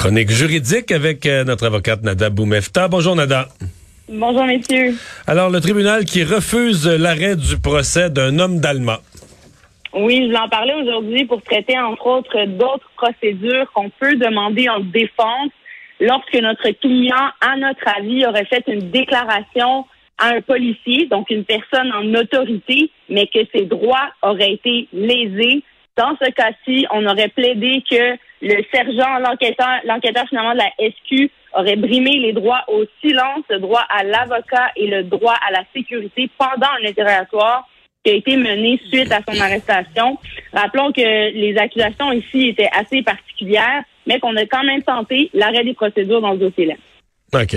Chronique juridique avec euh, notre avocate Nada Boumefta. Bonjour Nada. Bonjour messieurs. Alors, le tribunal qui refuse l'arrêt du procès d'un homme d'Allemagne. Oui, je voulais en parler aujourd'hui pour traiter, entre autres, d'autres procédures qu'on peut demander en défense lorsque notre client, à notre avis, aurait fait une déclaration à un policier, donc une personne en autorité, mais que ses droits auraient été lésés. Dans ce cas-ci, on aurait plaidé que le sergent, l'enquêteur, l'enquêteur finalement de la SQ aurait brimé les droits au silence, le droit à l'avocat et le droit à la sécurité pendant un interrogatoire qui a été mené suite à son arrestation. Rappelons que les accusations ici étaient assez particulières, mais qu'on a quand même tenté l'arrêt des procédures dans ce dossier-là. OK.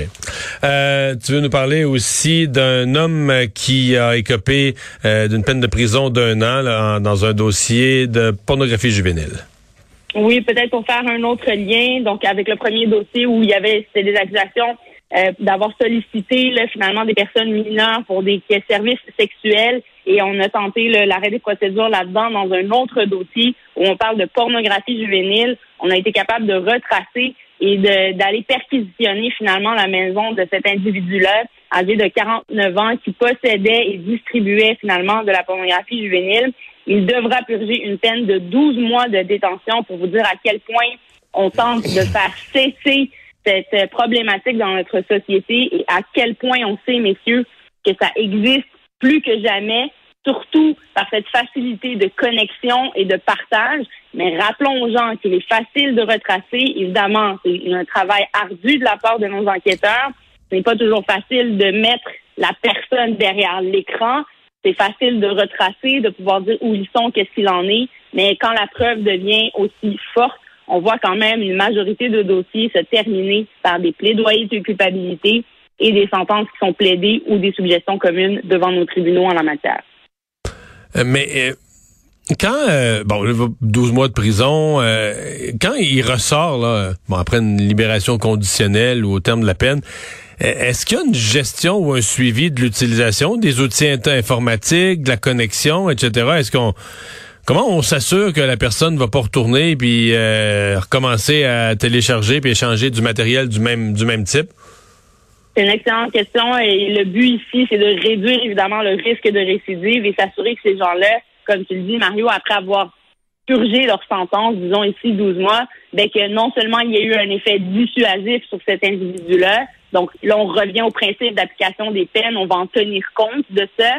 Euh, tu veux nous parler aussi d'un homme qui a écopé euh, d'une peine de prison d'un an dans un dossier de pornographie juvénile. Oui, peut-être pour faire un autre lien, donc avec le premier dossier où il y avait des accusations euh, d'avoir sollicité finalement des personnes mineures pour des services sexuels et on a tenté l'arrêt des procédures là-dedans dans un autre dossier où on parle de pornographie juvénile. On a été capable de retracer et d'aller perquisitionner finalement la maison de cet individu-là, âgé de 49 ans, qui possédait et distribuait finalement de la pornographie juvénile. Il devra purger une peine de 12 mois de détention pour vous dire à quel point on tente de faire cesser cette problématique dans notre société et à quel point on sait, messieurs, que ça existe plus que jamais, surtout par cette facilité de connexion et de partage. Mais rappelons aux gens qu'il est facile de retracer. Évidemment, c'est un travail ardu de la part de nos enquêteurs. Ce n'est pas toujours facile de mettre la personne derrière l'écran. C'est facile de retracer, de pouvoir dire où ils sont, qu'est-ce qu'il en est. Mais quand la preuve devient aussi forte, on voit quand même une majorité de dossiers se terminer par des plaidoyers de culpabilité et des sentences qui sont plaidées ou des suggestions communes devant nos tribunaux en la matière. Euh, mais euh, quand euh, bon 12 mois de prison, quand il ressort là, bon après une libération conditionnelle ou au terme de la peine, est-ce qu'il y a une gestion ou un suivi de l'utilisation des outils informatiques, de la connexion, etc. Est-ce qu'on comment on s'assure que la personne ne va pas retourner puis recommencer à télécharger puis échanger du matériel du même du même type? C'est une excellente question et le but ici, c'est de réduire évidemment le risque de récidive et s'assurer que ces gens-là, comme tu le dis, Mario, après avoir purgé leur sentence, disons ici 12 mois, ben que non seulement il y a eu un effet dissuasif sur cet individu-là, donc là on revient au principe d'application des peines, on va en tenir compte de ça,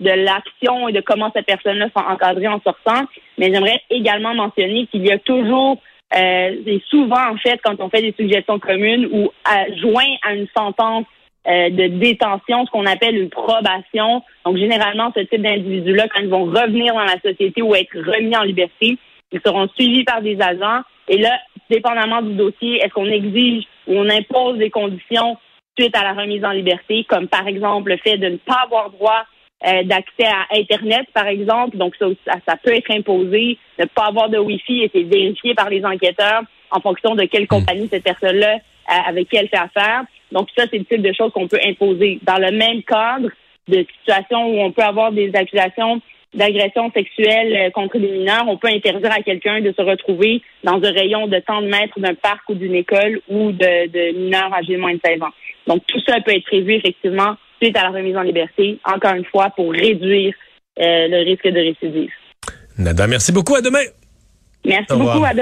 de l'action et de comment cette personne-là s'est encadrée en sortant, mais j'aimerais également mentionner qu'il y a toujours euh, et souvent, en fait, quand on fait des suggestions communes ou à, joint à une sentence euh, de détention, ce qu'on appelle une probation. Donc, généralement, ce type d'individus-là, quand ils vont revenir dans la société ou être remis en liberté, ils seront suivis par des agents. Et là, dépendamment du dossier, est-ce qu'on exige ou on impose des conditions suite à la remise en liberté, comme par exemple le fait de ne pas avoir droit euh, d'accès à Internet, par exemple. Donc, ça, ça, peut être imposé. Ne pas avoir de Wi-Fi et c'est vérifié par les enquêteurs en fonction de quelle hmm. compagnie cette personne-là euh, avec qui elle fait affaire. Donc, ça, c'est le type de choses qu'on peut imposer. Dans le même cadre de situation où on peut avoir des accusations d'agression sexuelle euh, contre des mineurs, on peut interdire à quelqu'un de se retrouver dans un rayon de 100 mètres d'un parc ou d'une école ou de, de mineurs âgés de moins de 16 ans. Donc, tout ça peut être prévu effectivement suite à la remise en liberté, encore une fois, pour réduire euh, le risque de récidive. Nada, merci beaucoup. À demain. Merci beaucoup. À demain.